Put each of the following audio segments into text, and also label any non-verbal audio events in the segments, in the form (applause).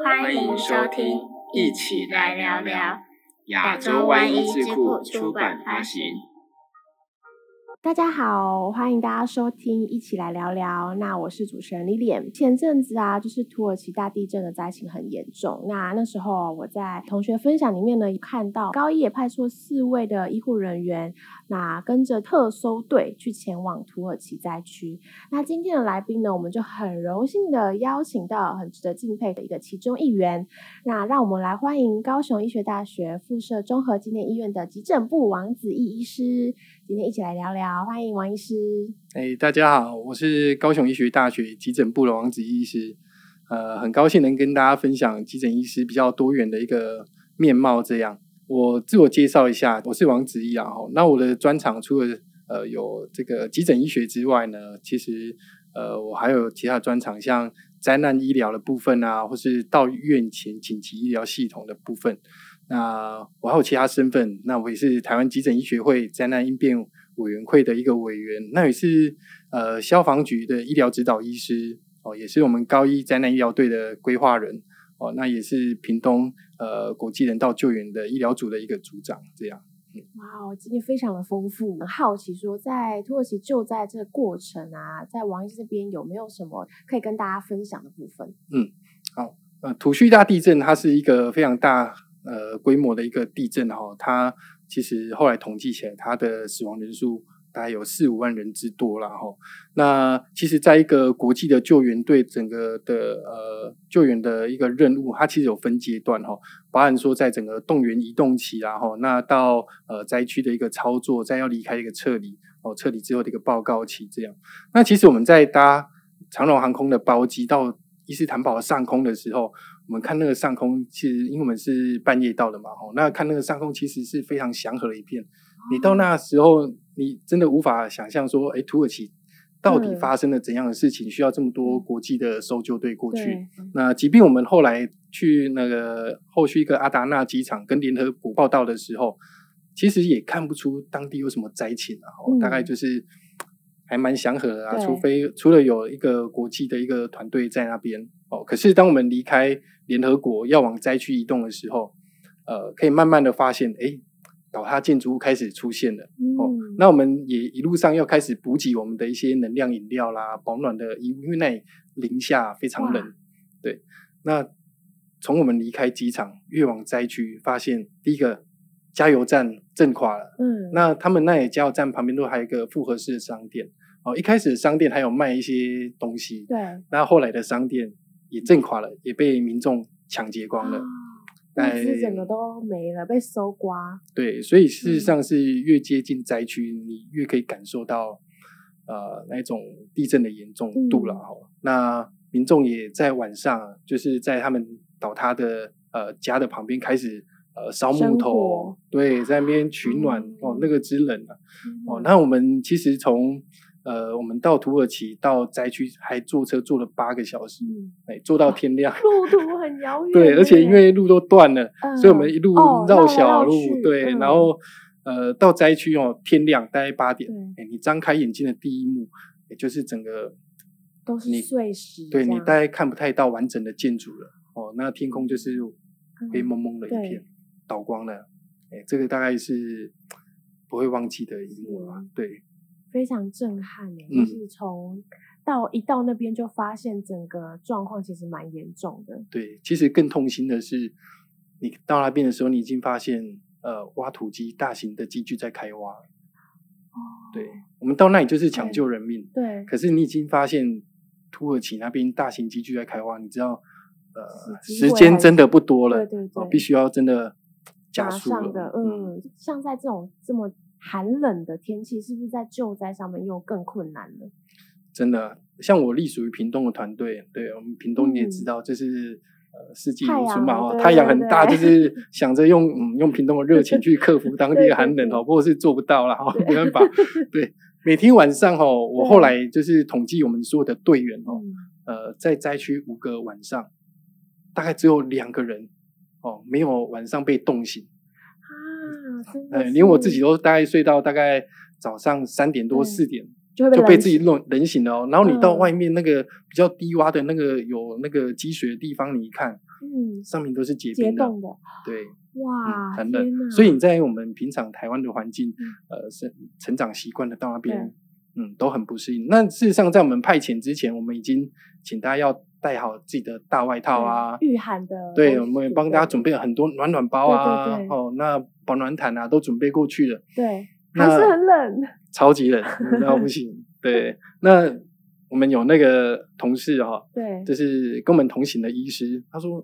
欢迎收听，一起来聊聊亚洲湾一智库出版发行。大家好，欢迎大家收听，一起来聊聊。那我是主持人 Lilian。前阵子啊，就是土耳其大地震的灾情很严重。那那时候我在同学分享里面呢，看到高一也派出四位的医护人员，那跟着特搜队去前往土耳其灾区。那今天的来宾呢，我们就很荣幸的邀请到很值得敬佩的一个其中一员。那让我们来欢迎高雄医学大学附设综合纪念医院的急诊部王子义医师。今天一起来聊聊，欢迎王医师。哎，大家好，我是高雄医学大学急诊部的王子医师。呃，很高兴能跟大家分享急诊医师比较多元的一个面貌。这样，我自我介绍一下，我是王子毅啊。哈，那我的专长除了呃有这个急诊医学之外呢，其实呃我还有其他专长，像灾难医疗的部分啊，或是到院前紧急医疗系统的部分。那我还有其他身份，那我也是台湾急诊医学会灾难应变委员会的一个委员，那也是呃消防局的医疗指导医师哦，也是我们高一灾难医疗队的规划人哦，那也是屏东呃国际人道救援的医疗组的一个组长，这样。哇，经验非常的丰富。很好奇说，在土耳其救灾这个过程啊，在王医师这边有没有什么可以跟大家分享的部分？嗯，好，呃，土叙大地震它是一个非常大。呃，规模的一个地震哈，它其实后来统计起来，它的死亡人数大概有四五万人之多了哈。那其实，在一个国际的救援队整个的呃救援的一个任务，它其实有分阶段哈，包含说在整个动员移动期然后那到呃灾区的一个操作，再要离开一个撤离哦，撤离之后的一个报告期这样。那其实我们在搭长龙航空的包机到伊斯坦堡上空的时候。我们看那个上空，其实因为我们是半夜到的嘛，吼，那看那个上空其实是非常祥和的一片。你到那时候，你真的无法想象说，哎，土耳其到底发生了怎样的事情，需要这么多国际的搜救队过去？那即便我们后来去那个后续一个阿达纳机场跟联合国报道的时候，其实也看不出当地有什么灾情啊，大概就是。还蛮祥和的啊，除非除了有一个国际的一个团队在那边哦。可是当我们离开联合国要往灾区移动的时候，呃，可以慢慢的发现，哎，倒塌建筑物开始出现了哦。那我们也一路上要开始补给我们的一些能量饮料啦，保暖的，因因为那里零下非常冷。对，那从我们离开机场越往灾区，发现第一个加油站震垮了。嗯，那他们那里加油站旁边都还有一个复合式的商店。哦，一开始商店还有卖一些东西，对，那后来的商店也震垮了，也被民众抢劫光了，但是整个都没了，被搜刮。对，所以事实上是越接近灾区，你越可以感受到呃那种地震的严重度了哈。那民众也在晚上，就是在他们倒塌的呃家的旁边开始呃烧木头，对，在那边。取暖哦，那个之冷啊，哦，那我们其实从呃，我们到土耳其到灾区还坐车坐了八个小时，哎，坐到天亮，路途很遥远。对，而且因为路都断了，所以我们一路绕小路，对，然后呃，到灾区哦，天亮大概八点，哎，你张开眼睛的第一幕，也就是整个都是碎石，对你大概看不太到完整的建筑了，哦，那天空就是黑蒙蒙的一片，倒光了，哎，这个大概是不会忘记的一幕啊，对。非常震撼诶，就是从到一到那边就发现整个状况其实蛮严重的。对，其实更痛心的是，你到那边的时候，你已经发现呃挖土机大型的机具在开挖。哦。对，我们到那里就是抢救人命。对。可是你已经发现土耳其那边大型机具在开挖，你知道呃时间真的不多了，对对对，必须要真的加速了。嗯，像在这种这么。寒冷的天气是不是在救灾上面又更困难了？真的，像我隶属于屏东的团队，对我们屏东你也知道，就是呃四季如春嘛，哦，太阳很大，就是想着用嗯用屏东的热情去克服当地的寒冷哦，不过是做不到了哈，没办法。(laughs) 对，每天晚上哦，我后来就是统计我们所有的队员哦，呃，在灾区五个晚上，大概只有两个人哦，没有晚上被冻醒。呃，连我自己都大概睡到大概早上三点多四点就被就被自己弄冷醒了哦。然后你到嗯外面那个比较低洼的那个有那个积水的地方，你一看嗯上面都是结结冰的，对，哇，嗯很！冷。所以你在我们平常台湾的环境嗯，呃，成成长习惯的到那边，嗯，都很不适应。那事实上，在我们派遣之前，我们已经请大家要带好自己的大外套啊，对御寒的对，我们也帮大家准备了很多暖暖包啊，对对对。哦，那保暖毯啊都准备过去了，对，那还是很冷，超级冷，(laughs) 冷到不行。对，(laughs) 那我们有那个同事哈、对，就是跟我们同行的医师，他说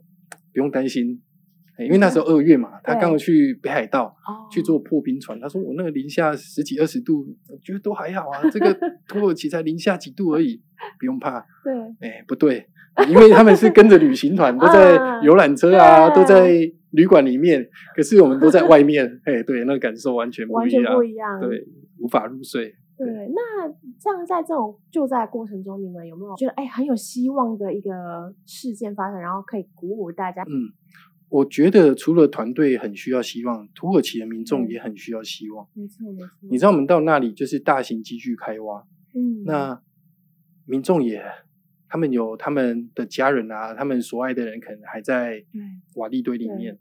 不用担心，哎因为那时候二月嘛，他刚好去北海道哦，去做破冰船，他说我那个零下十几二十度，我觉得都还好啊，这个 (laughs) 土耳其才零下几度而已，不用怕。对，哎，不对，因为他们是跟着旅行团，都在嗯游览车啊，都在旅馆里面，可是我们都在外面，哎，对，那个感受完全不完全一样，不一样，对，无法入睡。对，那像在这种救灾过程中，你们有没有觉得哎很有希望的一个事件发生，然后可以鼓舞大家？嗯，我觉得除了团队很需要希望，土耳其的民众嗯也很需要希望。没错，没错。你知道我们到那里就是大型机具开挖，嗯，那民众也他们有他们的家人啊，他们所爱的人可能还在对瓦砾堆里面，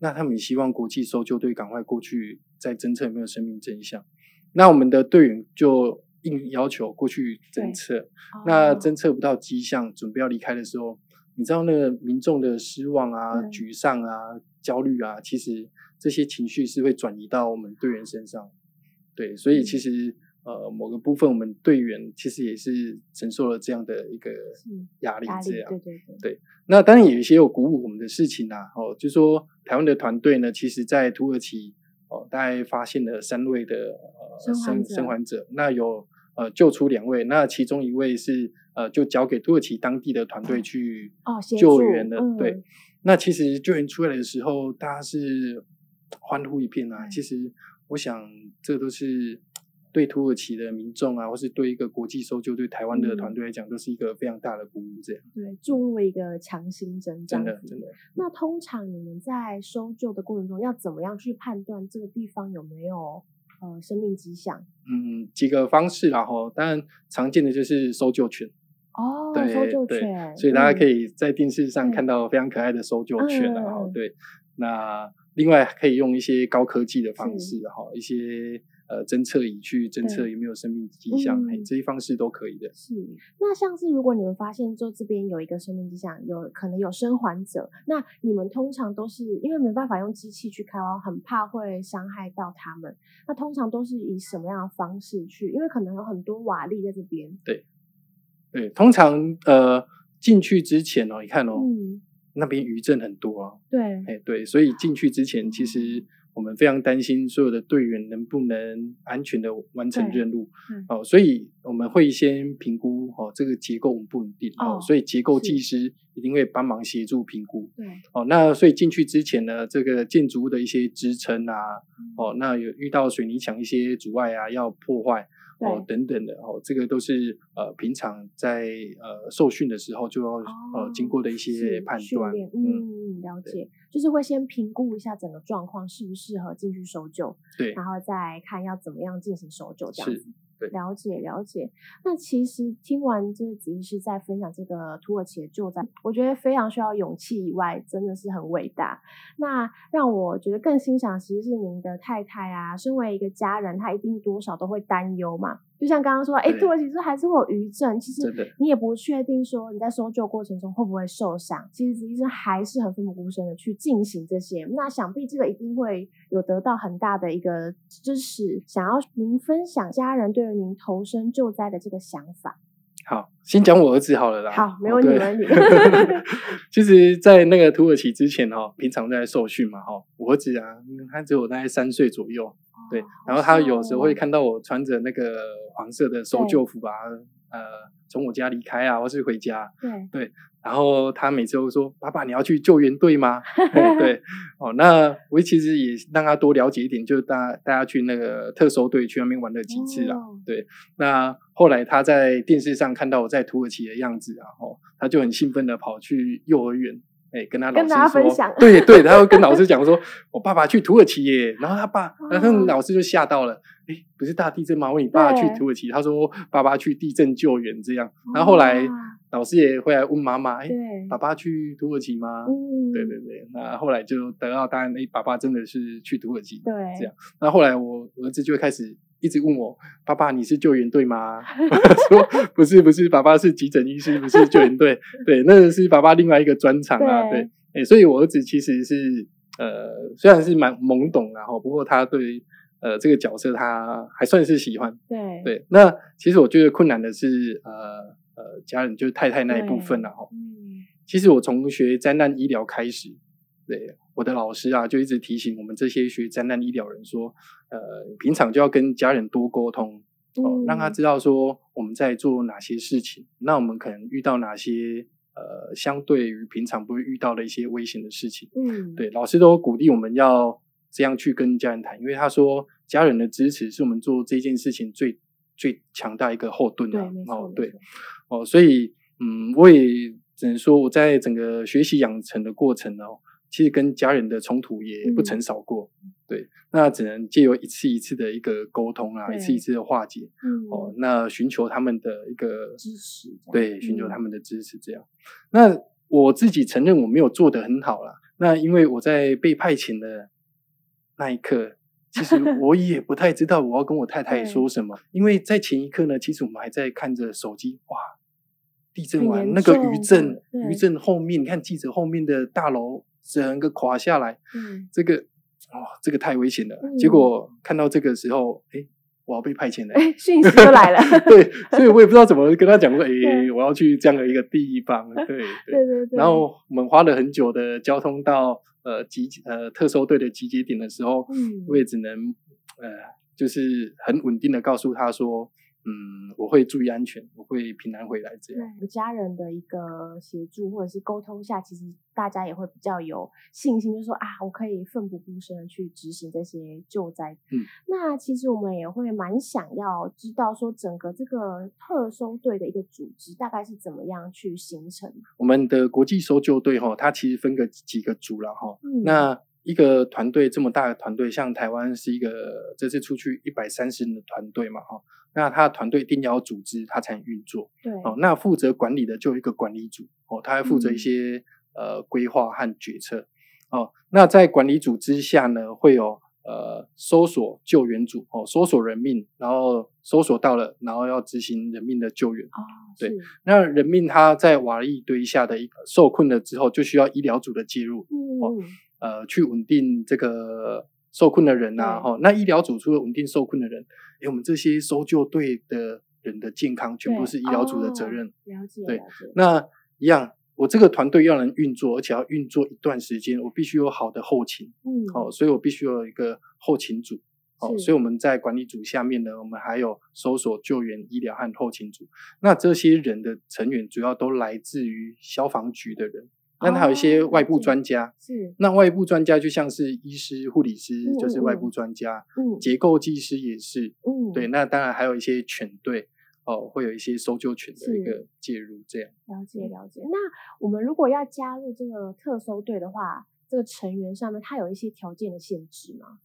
那他们也希望国际搜救队赶快过去再侦测有没有生命真相。那我们的队员就应要求过去侦测，那哦侦测不到迹象，准备要离开的时候，你知道那个民众的失望啊、对沮丧啊、焦虑啊，其实这些情绪是会转移到我们队员身上。对，所以嗯其实呃某个部分，我们队员其实也是承受了这样的一个压力这样。对对对，那当然有一些有鼓舞我们的事情啊，哦，就说台湾的团队呢，其实在土耳其哦，大概发现了三位的呃生生还者，那有呃救出两位，那其中一位是呃就交给土耳其当地的团队去哦协助救援了，嗯对。那其实救援出来的时候，大家是欢呼一片啊。对其实我想，这都是对土耳其的民众啊，或是对一个国际搜救、对台湾的嗯团队来讲，都是一个非常大的鼓舞。这样，对，注入一个强心针，真的真的。那通常你们在搜救的过程中，要怎么样去判断这个地方有没有呃生命迹象？嗯，几个方式然后，当然常见的就是搜救犬，哦，对搜救对犬，所以大家可以以在电视上看到非常可爱的搜救犬啊，嗯嗯哈、嗯对。那另外可以用一些高科技的方式哈，一些呃侦测仪去侦测有没有生命迹象，嘿嗯这些方式都可以的。是。那像是如果你们发现就这边有一个生命迹象，有可能有生还者，那你们通常都是因为没办法用机器去开挖，很怕会伤害到他们。那通常都是以什么样的方式去？因为可能有很多瓦砾在这边。对，通常呃进去之前哦，你看哦，嗯，那边余震很多啊，对，哎对，所以进去之前，其实我们非常担心所有的队员能不能安全的完成任务嗯，哦，所以我们会先评估哦这个结构稳不稳定哦哦，所以结构技师一定会帮忙协助评估。对，哦，那所以进去之前呢，这个建筑物的一些支撑啊，嗯哦，那有遇到水泥墙一些阻碍啊，要破坏哦等等的哦，这个都是呃平常在呃受训的时候就要、呃经过的一些判断嗯，嗯，了解，就是会先评估一下整个状况适不适合进去搜救，对，然后再看要怎么样进行搜救，这样是子。了解了解。那其实听完这个子医师在分享这个土耳其的救灾，我觉得非常需要勇气以外，真的是很伟大。那让我觉得更欣赏，其实是您的太太啊，身为一个家人，她一定多少都会担忧嘛。就像刚刚说，哎，对土耳其是还是会有余震，其实你也不确定说你在搜救过程中会不会受伤。其实子医生还是很奋不顾身的去进行这些。那想必这个一定会有得到很大的一个支持。想要您分享家人对于您投身救灾的这个想法。好，先讲我儿子好了啦。好，没哦问题，对没问题。(laughs) 其实，在那个土耳其之前哦，平常在受训嘛，哈，我儿子啊，嗯他只有大概三岁左右，对哦，然后他有时候会看到我穿着那个黄色的搜救服啊，呃，从我家离开啊，或是回家，对，然后他每次都说：“爸爸，你要去救援队吗？” (laughs) 嘿对，哦，那我其实也让他多了解一点，就是大大家去那个特搜队去那边玩了几次啊。哦对，那后来他在电视上看到我在土耳其的样子啊，哦，他就很兴奋的跑去幼儿园。哎，跟他老师说，分享对对，他会跟老师讲说，(laughs) 我爸爸去土耳其耶。然后他爸，然后哦老师就吓到了，哎，不是大地震吗？问你爸去土耳其，他说爸爸去地震救援这样。然后后来老师也会来问妈妈，哎，爸爸去土耳其吗？对对对，那后来就得到答案，哎，爸爸真的是去土耳其。对，这样。那后来我儿子就会开始一直问我，爸爸你是救援队吗？(laughs) 说不是不是，爸爸是急诊医师，不是救援队。(laughs) 对，那是爸爸另外一个专长啊。对，哎，所以我儿子其实是。呃，虽然是蛮懵懂，然后不过他对呃这个角色他还算是喜欢。对对，那其实我觉得困难的是呃呃家人就是太太那一部分了哈。嗯，其实我从学灾难医疗开始，对我的老师啊就一直提醒我们这些学灾难医疗人说，呃平常就要跟家人多沟通哦，让他知道说我们在做哪些事情，那我们可能遇到哪些。呃，相对于平常不会遇到的一些危险的事情，嗯，对，老师都鼓励我们要这样去跟家人谈，因为他说家人的支持是我们做这件事情最最强大一个后盾啊。哦，对，哦，所以，嗯，我也只能说我在整个学习养成的过程哦。其实跟家人的冲突也不曾少过，对，那只能借由一次一次的一个沟通啊，一次一次的化解，哦，那寻求他们的一个支持，对，寻求他们的支持，这样。那我自己承认我没有做得很好啦，那因为我在被派遣的那一刻，其实 (laughs) 我也不太知道我要跟我太太说什么，因为在前一刻呢，其实我们还在看着手机，哇，地震完那个余震，余震后面，你看记者后面的大楼。整个垮下来，嗯，这个哦，这个太危险了。结果看到这个时候，哎，我要被派遣了，哎，讯息就来了。(laughs) 对，所以我也不知道怎么跟他讲说，(laughs) 哎，我要去这样的一个地方。对 (laughs) 对对对。然后我们花了很久的交通到呃集呃特搜队的集结点的时候，嗯，我也只能呃，就是很稳定的告诉他说。嗯，我会注意安全，我会平安回来。这样，对家人的一个协助或者是沟通下，其实大家也会比较有信心，就说啊，我可以奋不顾身的去执行这些救灾。嗯，那其实我们也会蛮想要知道，说整个这个特搜队的一个组织大概是怎么样去形成。我们的国际搜救队哈，它其实分个几个组了哈。嗯，那一个团队这么大的团队，像台湾是一个这次出去一百三十人的团队嘛哈。那他的团队一定要组织，他才能运作。对哦，那负责管理的就一个管理组哦，他还负责一些呃规划和决策哦。那在管理组之下呢，会有呃搜索救援组哦，搜索人命，然后搜索到了，然后要执行人命的救援。哦，对，那人命他在瓦砾堆下的一个受困了之后，就需要医疗组的介入哦，呃，去稳定这个。受困的人呐，哈，那医疗组除了稳定受困的人，哎，我们这些搜救队的人的健康，全部是医疗组的责任。了解，对，那一样，我这个团队要能运作，而且要运作一段时间，我必须有好的后勤，嗯，哦，所以我必须有一个后勤组，哦，所以我们在管理组下面呢，我们还有搜索、救援、医疗和后勤组。那这些人的成员主要都来自于消防局的人。那还有一些外部专家，是那外部专家就像是医师、护理师，就是外部专家，嗯，结构技师也是，嗯，对。那当然还有一些犬队，哦，会有一些搜救犬的一个介入，这样。了解了解。那我们如果要加入这个特搜队的话，这个成员上面它有一些条件的限制吗？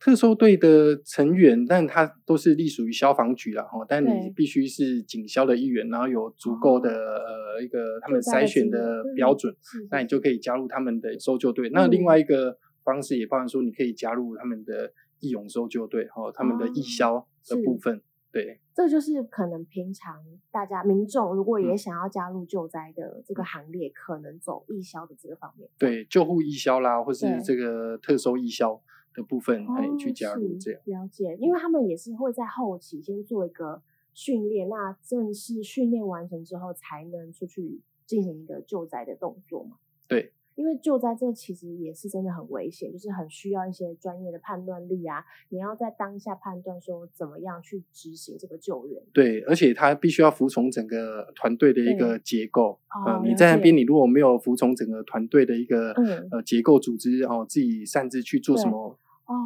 特搜队的成员，但它都是隶属于消防局啦，哈，但你必须是警消的一员，然后有足够的呃一个他们筛选的标准，那你就可以加入他们的搜救队。那另外一个方式也包含说，你可以加入他们的义勇搜救队，哈，他们的义消的部分。对，这就是可能平常大家民众如果也想要加入救灾的这个行列，可能走义消的这个方面。对，救护义消啦，或是这个特收义消。的部分可以去加入这样了解，因为他们也是会在后期先做一个训练，那正式训练完成之后，才能出去进行一个救灾的动作嘛？对，因为救灾这其实也是真的很危险，就是很需要一些专业的判断力啊，你要在当下判断说怎么样去执行这个救援。对，而且他必须要服从整个团队的一个结构。哦，你在那边，你如果没有服从整个团队的一个呃结构组织，然后自己擅自去做什么？哦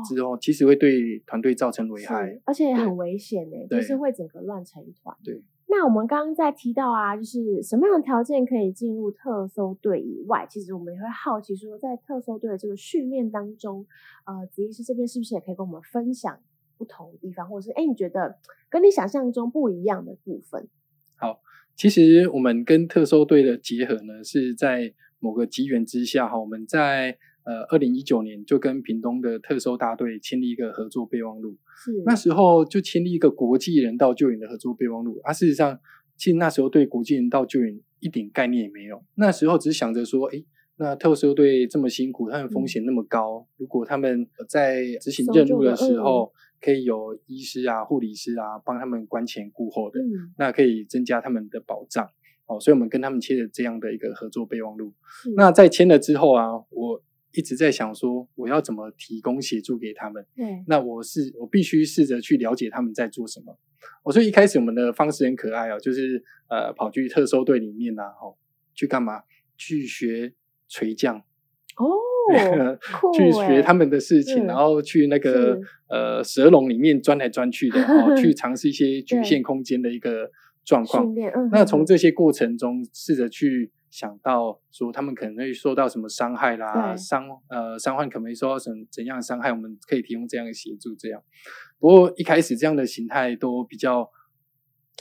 之后其实会对团队造成危害，而且也很危险呢，就是会整个乱成一团。对，那我们刚刚在提到啊，就是什么样的条件可以进入特搜队以外，其实我们也会好奇说，在特搜队的这个训练当中，呃，子医师这边是不是也可以跟我们分享不同的地方，或者是哎，你觉得跟你想象中不一样的部分？好，其实我们跟特搜队的结合呢，是在某个机缘之下哈，我们在呃二零一九年就跟屏东的特搜大队签立一个合作备忘录，是那时候就签立一个国际人道救援的合作备忘录。啊，事实上，其实那时候对国际人道救援一点概念也没有，那时候只是想着说，哎。那特搜队这么辛苦，他们风险那么高，如果他们在执行任务的时候，可以有医师啊、护理师啊帮他们关前顾后的，那可以增加他们的保障。哦，所以我们跟他们签了这样的一个合作备忘录。那在签了之后啊，我一直在想说，我要怎么提供协助给他们？对，那我是我必须试着去了解他们在做什么。我说一开始我们的方式很可爱哦，就是呃跑去特搜队里面呐，哦，去干嘛？去学。垂降哦，(laughs) 去学他们的事情，然后去那个呃蛇笼里面钻来钻去的，哦，去 (laughs) 尝试一些局限空间的一个状况。那从这些过程中，试着去想到说，他们可能会受到什么伤害啦，伤呃伤患可能会受到什怎样的伤害，我们可以提供这样的协助。这样，不过一开始这样的形态都比较。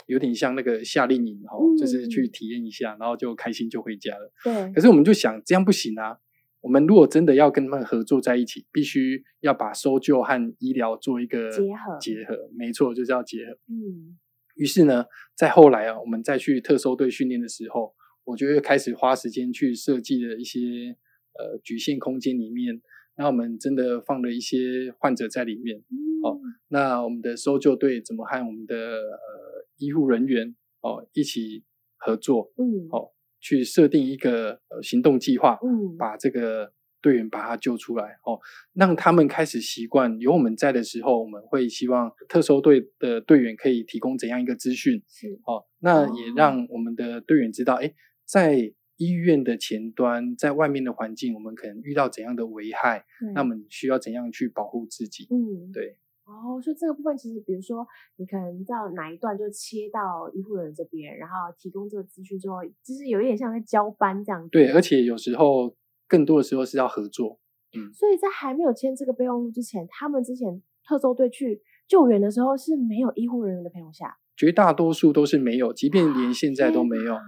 有点像那个夏令营哈，就是去体验一下，然后就开心就回家了。对。可是我们就想，这样不行啊！我们如果真的要跟他们合作在一起，必须要把搜救和医疗做一个结合。结合，没错，就是要结合。嗯。于是呢，在后来啊，我们再去特搜队训练的时候，我就会开始花时间去设计了一些呃局限空间里面，那我们真的放了一些患者在里面。哦，那我们的搜救队怎么和我们的呃。医护人员哦，一起合作，嗯，哦，去设定一个呃行动计划，嗯，把这个队员把他救出来，哦，让他们开始习惯有我们在的时候，我们会希望特搜队的队员可以提供怎样一个资讯，是，哦，那也让我们的队员知道，哎，在医院的前端，在外面的环境，我们可能遇到怎样的危害，那我们需要怎样去保护自己，嗯，对。哦，所以这个部分其实，比如说你可能到哪一段就切到医护人这边，然后提供这个资讯之后，就是有一点像在交班这样子。对，而且有时候更多的时候是要合作。嗯，所以在还没有签这个备忘录之前，他们之前特搜队去救援的时候是没有医护人员的陪同下，绝大多数都是没有，即便连现在都没有。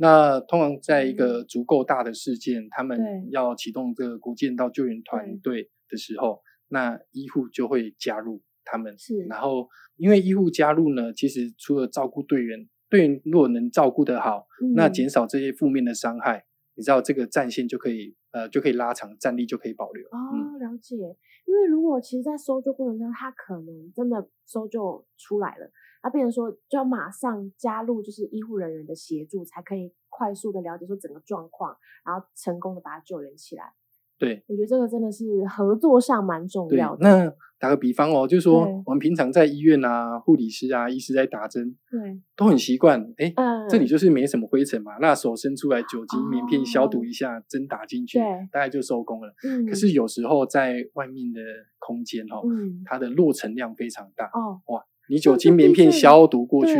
那通常在一个足够大的事件，他们要启动这个国际人道救援团队的时候。那医护就会加入他们，是。然后，因为医护加入呢，其实除了照顾队员，队员如果能照顾得好，那减少这些负面的伤害，你知道这个战线就可以，呃，就可以拉长，战力就可以保留。哦，了解。因为如果其实，在搜救过程中，他可能真的搜救出来了，那病人说就要马上加入，就是医护人员的协助，才可以快速的了解说整个状况，然后成功的把他救援起来。对，我觉得这个真的是合作上蛮重要的。那打个比方哦，就是说我们平常在医院啊，护理师啊、医师在打针，对，都很习惯。哎，这里就是没什么灰尘嘛，那手伸出来，酒精棉片消毒一下，针打进去，大概就收工了。嗯。可是有时候在外面的空间哦，它的落尘量非常大。哦。哇，你酒精棉片消毒过去，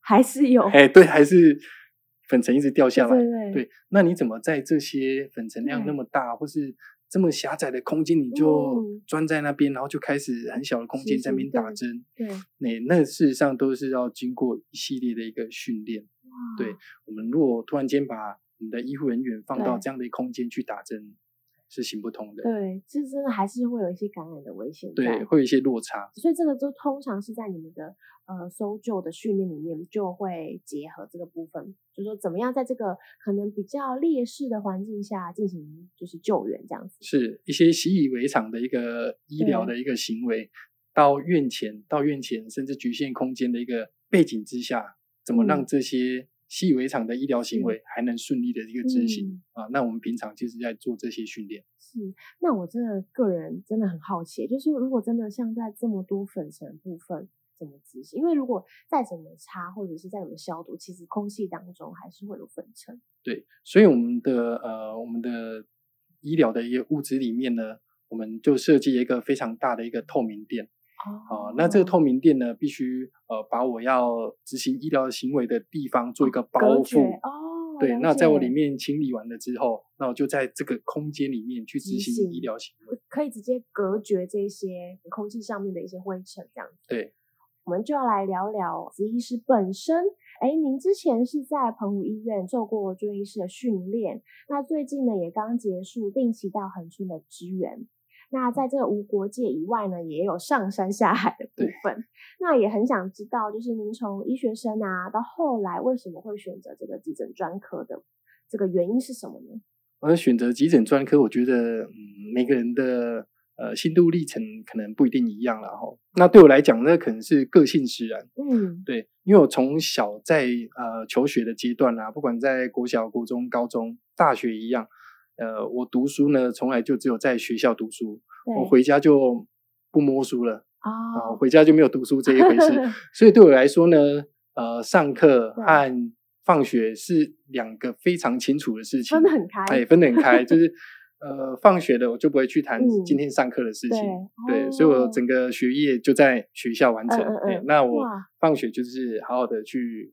还是有。哎，对，还是。粉尘一直掉下来，对对，那你怎么在这些粉尘量那么大，或是这么狭窄的空间，你就钻在那边，然后就开始很小的空间在那边打针？对，那那事实上都是要经过一系列的一个训练。对，我们如果突然间把我们的医护人员放到这样的空间去打针。是行不通的，对，这真的还是会有一些感染的危险，对，会有一些落差，所以这个就通常是在你们的呃搜救的训练里面就会结合这个部分，就说怎么样在这个可能比较劣势的环境下进行就是救援这样子，是一些习以为常的一个医疗的一个行为，到院前到院前甚至局限空间的一个背景之下，怎么让这些。习以为常的医疗行为还能顺利的一个执行啊，那我们平常就是在做这些训练。是，那我真的个人真的很好奇，就是如果真的像在这么多粉尘部分怎么执行？因为如果再怎么擦或者是再怎么消毒，其实空气当中还是会有粉尘。对，所以我们的呃我们的医疗的一个物质里面呢，我们就设计一个非常大的一个透明垫。哦，那这个透明垫呢，必须呃把我要执行医疗行为的地方做一个包覆。哦，对，那在我解里面清理完了之后，那我就在这个空间里面去执执行行医疗行为。可以直接隔绝这些空气上面的一些灰尘，这样子。对，我们就要来聊聊子医师本身。哎，您之前是在澎湖医院做过住院医师的训练，那最近呢也刚结束定期到恒春的支援。那在这个无国界以外呢，也有上山下海的部分。那也很想知道，就是您从医学生啊到后来为什么会选择这个急诊专科的这个原因是什么呢？而选择急诊专科，我觉得嗯，每个人的呃心路历程可能不一定一样了哈。那对我来讲，那可能是个性使然。嗯，对，因为我从小在呃求学的阶段啊，不管在国小、国中、高中、大学一样，呃，我读书呢，从来就只有在学校读书，我回家就不摸书了啊，哦，回家就没有读书这一回事。所以对我来说呢，呃，上课和放学是两个非常清楚的事情，分得很开。哎，分得很开，就是呃，放学了我就不会去谈嗯今天上课的事情，对对，所以我哦整个学业就在学校完成。那我放学就是好好的去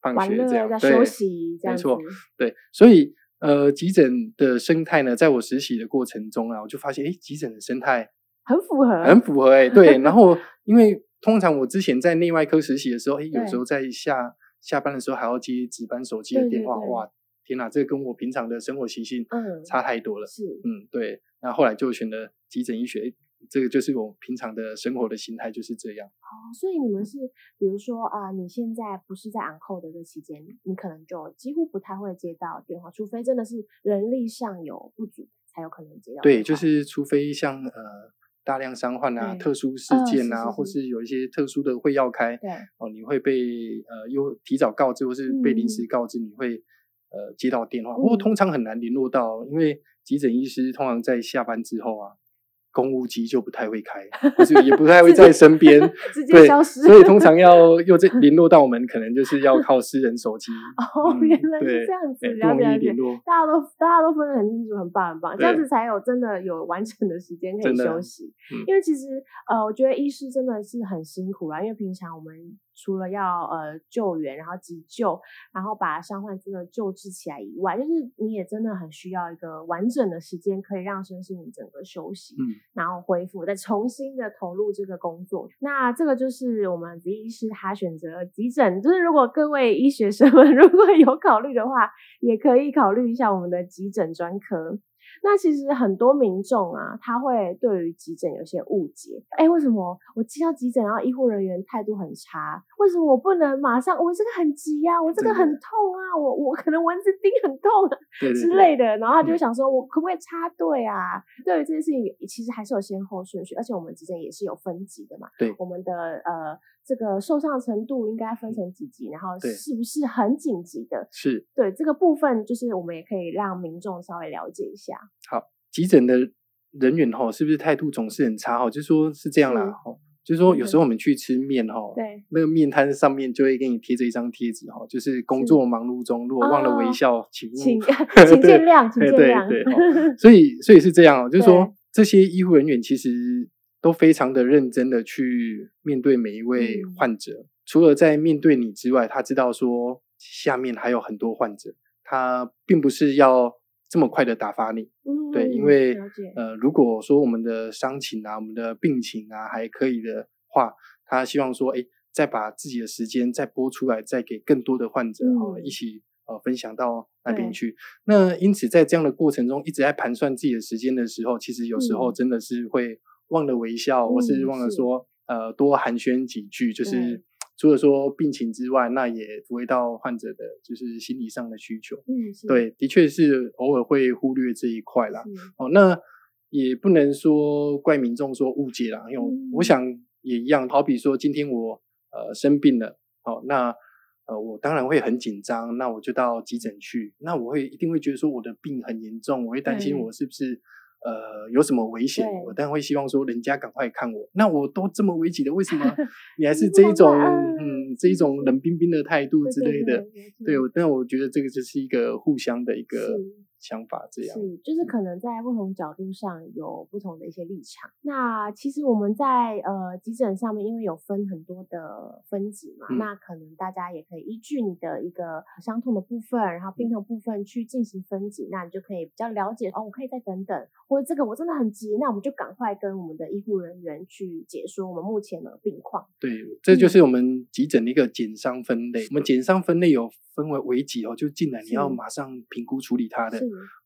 放学这样，对在休息，这样子。没错对，所以呃，急诊的生态呢，在我实习的过程中啊，我就发现，哎，急诊的生态很符合，很符合哎、对。然后 (laughs) 因为通常我之前在内外科实习的时候，哎，有时候在下下班的时候还要接值班手机的电话，对哇，天哪，这个跟我平常的生活习性嗯差太多了。是嗯，对。那后来就选了急诊医学，诶这个就是我平常的生活的心态就是这样。哦，所以你们是比如说啊、你现在不是在 on call 的这期间，你可能就几乎不太会接到电话，除非真的是人力上有不足，才有可能接到电对，就是除非像呃大量伤患啊、特殊事呃件啊，是是是或是有一些特殊的会要开对哦，你会被呃又提早告知，或是被临时嗯告知，你会呃接到电话。不过嗯通常很难联络到，因为急诊医师通常在下班之后啊，公务机就不太会开，就是也不太会在身边，(laughs) 直接对消失所以通常 (laughs) 要又这联络到我们，可能就是要靠私人手机。哦，嗯原来是这样子，了解了解。大家都大家都分得很清楚，很棒很棒，这样子才有真的有完整的时间可以休息。嗯因为其实呃，我觉得医师真的是很辛苦啦，因为平常我们除了要呃救援，然后急救，然后把伤患真的救治起来以外，就是你也真的很需要一个完整的时间，可以让身心灵整个休息，嗯，然后恢复，再重新的投入这个工作。那这个就是我们子医师他选择急诊，就是如果各位医学生们 (laughs) 如果有考虑的话，也可以考虑一下我们的急诊专科。那其实很多民众啊，他会对于急诊有些误解。哎，为什么我进到急诊，然后医护人员态度很差？为什么我不能马上？我这个很急呀、我这个很痛啊，我我可能蚊子叮很痛之类的。然后他就想说，我可不可以插队啊？对于这件事情，其实还是有先后顺序，而且我们急诊也是有分级的嘛。对我们的呃这个受伤程度应该分成几级，然后是不是很紧急的？是对这个部分，就是我们也可以让民众稍微了解一下。好急诊的人员哈，是不是态度总是很差哈？就是说是这样啦是哈，就是说嗯有时候我们去吃面哈，对，那个面摊上面就会给你贴着一张贴纸哈，就是工作忙碌中，如果忘了哦微笑，请勿请 (laughs) (laughs) 请见谅，请见谅。对 (laughs) 对哦所以所以是这样哦，就是对说这些医护人员其实都非常的认真的去面对每一位嗯。患者，除了在面对你之外，他知道说下面还有很多患者，他并不是要这么快的打发你。嗯，对，因为呃，如果说我们的伤情啊、我们的病情啊还可以的话，他希望说，哎，再把自己的时间再拨出来，再给更多的患者哦、嗯。一起呃分享到那边去。那因此在这样的过程中，一直在盘算自己的时间的时候，其实有时候嗯。真的是会忘了微笑，或是嗯忘了是说呃多寒暄几句，就是除了说病情之外，那也不会到患者的就是心理上的需求。嗯，对，的确是偶尔会忽略这一块啦。是哦，那也不能说怪民众说误解啦，因为我,、想也一样，好比说今天我呃生病了，哦，那呃我当然会很紧张，那我就到急诊去，那我会一定会觉得说我的病很严重，我会担心我是不是呃有什么危险，我当然会希望说人家赶快看我，那我都这么危急了，为什么 (laughs) 你还是这一种嗯这一种冷冰冰的态度之类的？对，但我觉得这个就是一个互相的一个是想法这样。是，就是可能在不同角度上有不同的一些立场。那其实我们在呃急诊上面，因为有分很多的分级嘛，嗯那可能大家也可以依据你的一个伤痛的部分，然后病痛部分去进行分级，那你就可以比较了解哦，我可以再等等，或者这个我真的很急，那我们就赶快跟我们的医护人员去解说我们目前的病况。对，这就嗯是我们急诊的一个减伤分类。我们减伤分类有分为危急哦，就进来你要是马上评估处理它的，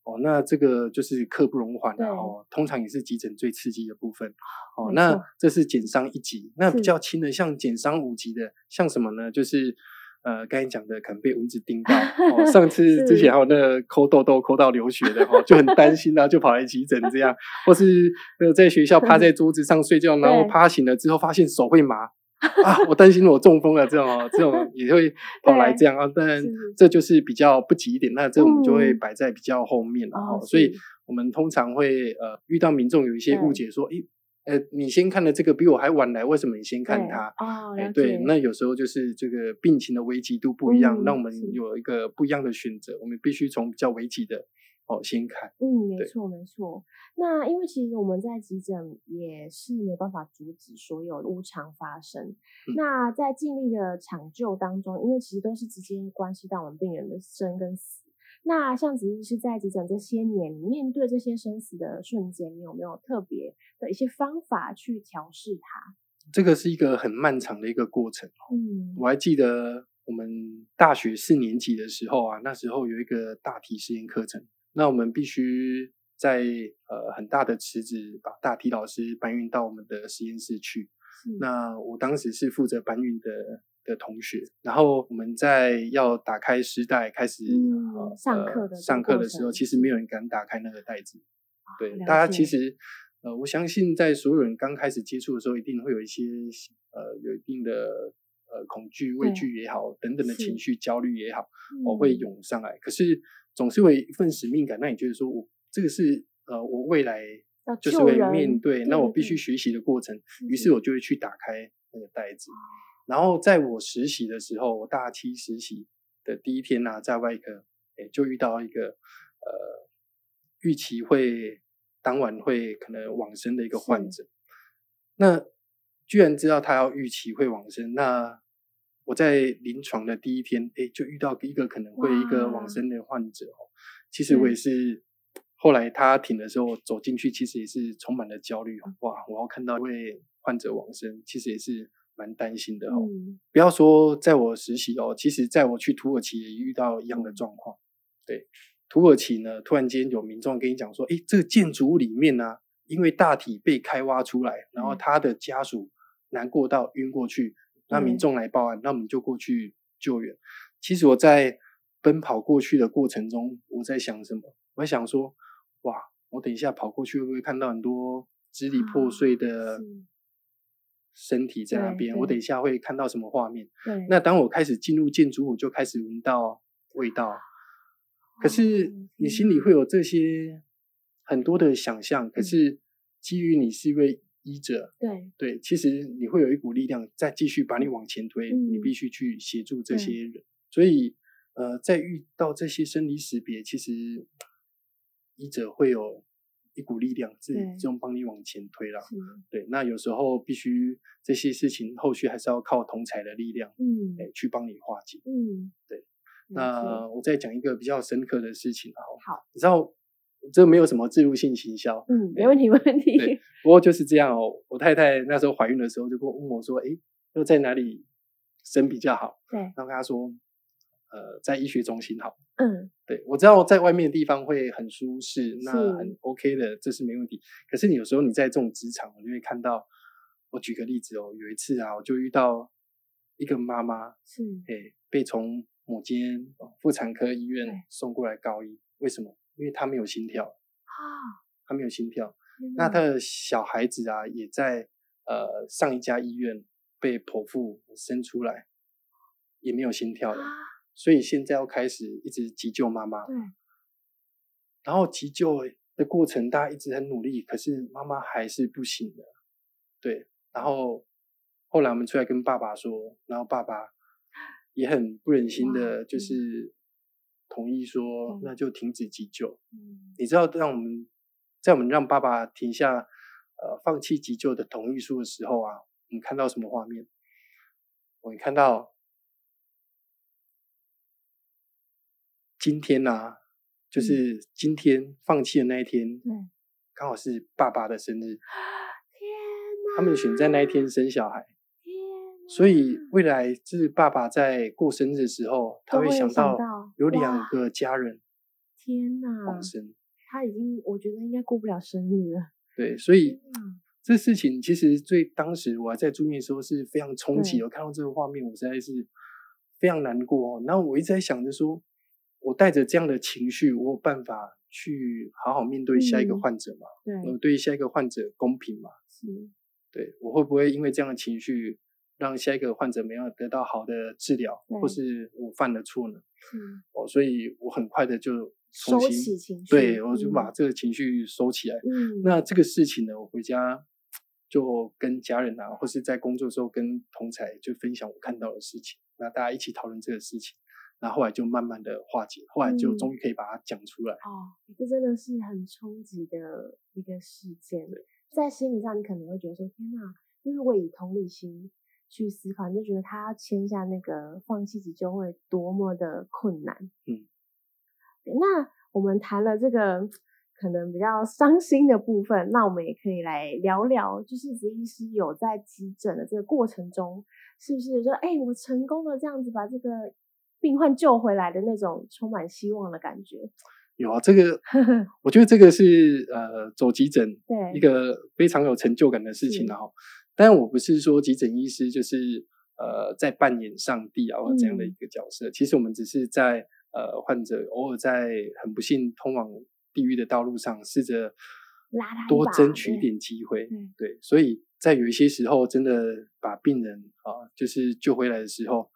哦。那这个就是刻不容缓对的哦，通常也是急诊最刺激的部分哦。那错这是减伤一级，那比是较轻的像减伤五级的，像什么呢？就是。呃，刚才讲的可能被蚊子叮到，(laughs) 哦、上次之前还有那个抠痘痘抠到流血的哦，就很担心啊，就跑来急诊这样，或是呃在学校趴在桌子上睡觉，然后对趴醒了之后发现手会麻，(laughs) 啊，我担心我中风了，这种哦，这种也会 (laughs) 跑来这样啊。当然，这就是比较不急一点，那这我们就会嗯摆在比较后面了哦哦。所以我们通常会呃遇到民众有一些误解，说，诶，呃，你先看的这个比我还晚来，为什么你先看对他？哦，哎，对，那有时候就是这个病情的危急度不一样，嗯让我们有一个不一样的选择，我们必须从比较危急的哦先看。嗯，没错没错。那因为其实我们在急诊也是没有办法阻止所有无常发生。嗯那在尽力的抢救当中，因为其实都是直接关系到我们病人的生跟死。那像子怡是在急诊这些年，你面对这些生死的瞬间，你有没有特别的一些方法去调试它？这个是一个很漫长的一个过程。嗯，我还记得我们大学四年级的时候啊，那时候有一个大体实验课程，那我们必须在呃很大的池子把大体老师搬运到我们的实验室去。那我当时是负责搬运的的同学，然后我们在要打开尸袋开始、嗯呃上课的上课的时候，其实没有人敢打开那个袋子。对，大家其实呃，我相信在所有人刚开始接触的时候，一定会有一些呃有一定的呃恐惧、畏惧也好，等等的情绪、焦虑也好，我、会嗯涌上来。可是总是会有一份使命感，那你觉得说我这个是呃我未来就是会面对，那我必须学习的过程。于是是我就会去打开那个袋子，然后在我实习的时候，我大七实习的第一天呢、在外科，哎，就遇到一个呃预期会当晚会可能往生的一个患者。那居然知道他要预期会往生，那我在临床的第一天，哎，就遇到一个可能会一个哇往生的患者哦。其实我也是，后来他停的时候走进去，其实也是充满了焦虑哦。哇，我要看到一位患者往生，其实也是蛮担心的哦。嗯不要说在我实习哦，其实在我去土耳其也遇到一样的状况。对，土耳其呢，突然间有民众跟你讲说，哎，这个建筑物里面呢、因为大体被开挖出来，然后嗯他的家属难过到晕过去，那民对众来报案，那我们就过去救援。其实我在奔跑过去的过程中，我在想什么？我在想说，哇，我等一下跑过去会不会看到很多支离破碎的身体在那对边？我等一下会看到什么画面？那当我开始进入建筑物，就开始闻到味道。可是哦你心里会有这些很多的想象，可嗯是基于你是一位医者，对。对，其实你会有一股力量再继续把你往前推，你嗯。必须去协助这些人。所以，呃，在遇到这些生离死别，其实医者会有一股力量自对。自动帮你往前推啦。对，那有时候必须这些事情后续还是要靠同才的力量，嗯哎，去帮你化解。嗯。对那我再讲一个比较深刻的事情啊，好。你知道这没有什么自入性行销，嗯没哎问题没问题，不过就是这样哦。我太太那时候怀孕的时候就跟我问我说：“诶，要在哪里生比较好对？”然后跟她说：“呃，在医学中心好。嗯”对我知道在外面的地方会很舒适，那很 OK 的，这是没问题。可是你有时候你在这种职场，你会看到，我举个例子哦，有一次啊，我就遇到一个妈妈，是诶，被从某间呃妇产科医院送过来高一，为什么？因为他没有心跳，啊他没有心跳。那他的小孩子啊，也在呃上一家医院被剖腹生出来，也没有心跳了，啊所以现在要开始一直急救妈妈。对然后急救的过程，大家一直很努力，可是妈妈还是不行的。对，然后后来我们出来跟爸爸说，然后爸爸也很不忍心的，就是同意说那就停止急救。嗯。你知道，让我们在我们让爸爸停下呃放弃急救的同意书的时候啊，我们看到什么画面？我们看到今天呐、就是今天放弃的那一天，对，刚好是爸爸的生日，天他们选在那一天生小孩，天所以未来就是爸爸在过生日的时候，他都会想到有两哇个家人天哪往，生，他已经我觉得应该过不了生日了。(laughs) 对，所以嗯这事情其实最当时我还在住院的时候是非常冲击。我看到这个画面，我实在是非常难过哦。然后我一直在想着说，我带着这样的情绪，我有办法去好好面对下一个嗯患者吗？对，我对下一个患者公平吗？是，对我会不会因为这样的情绪，让下一个患者没有得到好的治疗，或是我犯了错呢？嗯哦，所以我很快的就收重新起情绪对我就嗯把这个情绪收起来。嗯，那这个事情呢，我回家就跟家人啊，或是在工作的时候跟同才就分享我看到的事情，那大家一起讨论这个事情，那后来就慢慢的化解，后来就嗯终于可以把它讲出来。哦，这真的是很冲击的一个事件，在心理上你可能会觉得说，天哪，就是我以同理心去思考，你就觉得他要签下那个放弃急救会多么的困难。嗯，那我们谈了这个可能比较伤心的部分，那我们也可以来聊聊，就是子医师有在急诊的这个过程中，是不是说，哎，我成功的这样子把这个病患救回来的那种充满希望的感觉？有啊，这个 (laughs) 我觉得这个是呃走急诊对，一个非常有成就感的事情是啊。但我不是说急诊医师就是呃在扮演上帝啊或这样的一嗯个角色，其实我们只是在呃患者偶尔在很不幸通往地狱的道路上，试着多争取一点机会。对对，所以在有一些时候，真的把病人啊，就是救回来的时候，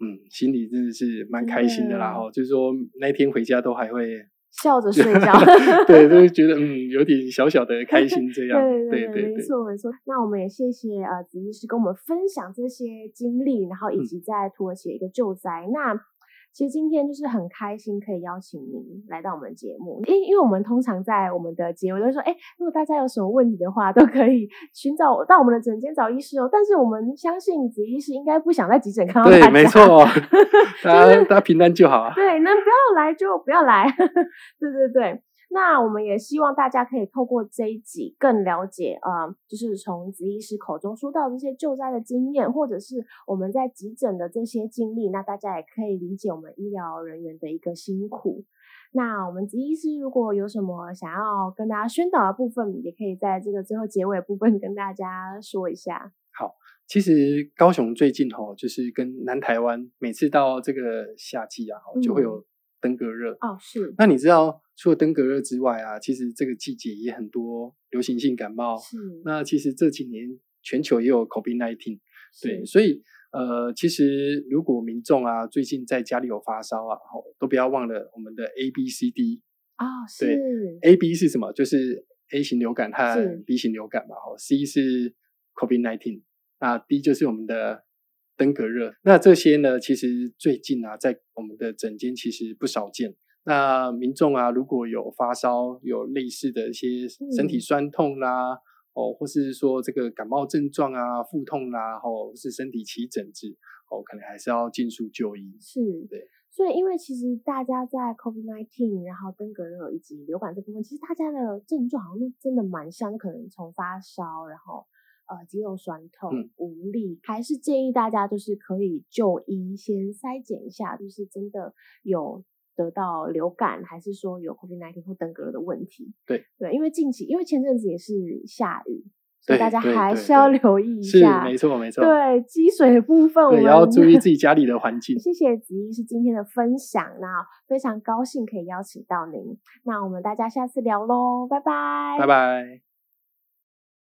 嗯，心里真的是蛮开心的啦。哈，就是说那一天回家都还会笑着睡觉。(laughs) (laughs) 对，都会觉得嗯，有点小小的开心这样。对对对没错没错。那我们也谢谢呃子医师跟我们分享这些经历，然后以嗯及在土耳其的一个救灾。那其实今天就是很开心可以邀请您来到我们的节目，因因为我们通常在我们的节目都会说，哎，如果大家有什么问题的话，都可以 (laughs) 寻找到我们的诊间找医师哦。但是我们相信子医师应该不想在急诊看到大对，(laughs) 家，没错，大家大家平安就好啊。对，能不要来就不要来。对 (laughs) 对对，那我们也希望大家可以透过这一集更了解，呃，就是从子医师口中说到这些救灾的经验，或者是我们在急诊的这些经历，那大家也可以理解我们医疗人员的一个辛苦。那我们子医师如果有什么想要跟大家宣导的部分，也可以在这个最后结尾部分跟大家说一下。好其实高雄最近哈，就是跟南台湾，每次到这个夏季啊，就会有登革热。哦，是那你知道，除了登革热之外啊，其实这个季节也很多流行性感冒。是，那其实这几年全球也有 COVID-19，对，所以呃，其实如果民众啊最近在家里有发烧啊，齁都不要忘了我们的 A、B、C、D。哦，对是 A、B 是什么？就是 A 型流感和 B 型流感嘛。哦 C 是 COVID-19，那 D 就是我们的登革热。那这些呢，其实最近啊，在我们的诊间其实不少见。那民众啊，如果有发烧，有类似的一些身体嗯酸痛啦、哦，或是说这个感冒症状啊、腹痛啦，哦，或是身体起疹子，哦，可能还是要尽速就医。是，对。所以，因为其实大家在 COVID-19，然后登革热以及流感这部分，其实大家的症状好像真的蛮像，就可能从发烧，然后呃肌肉酸痛、嗯无力，还是建议大家就是可以就医，先筛检一下，就是真的有得到流感，还是说有 COVID-19 或登革热的问题。对对，因为近期因为前阵子也是下雨，所以大家还是要留意一是，下。没错，没错。对积水的部分，我也要注意自己家里的环境。谢谢子怡是今天的分享，那非常高兴可以邀请到您，那我们大家下次聊喽，拜拜，拜拜。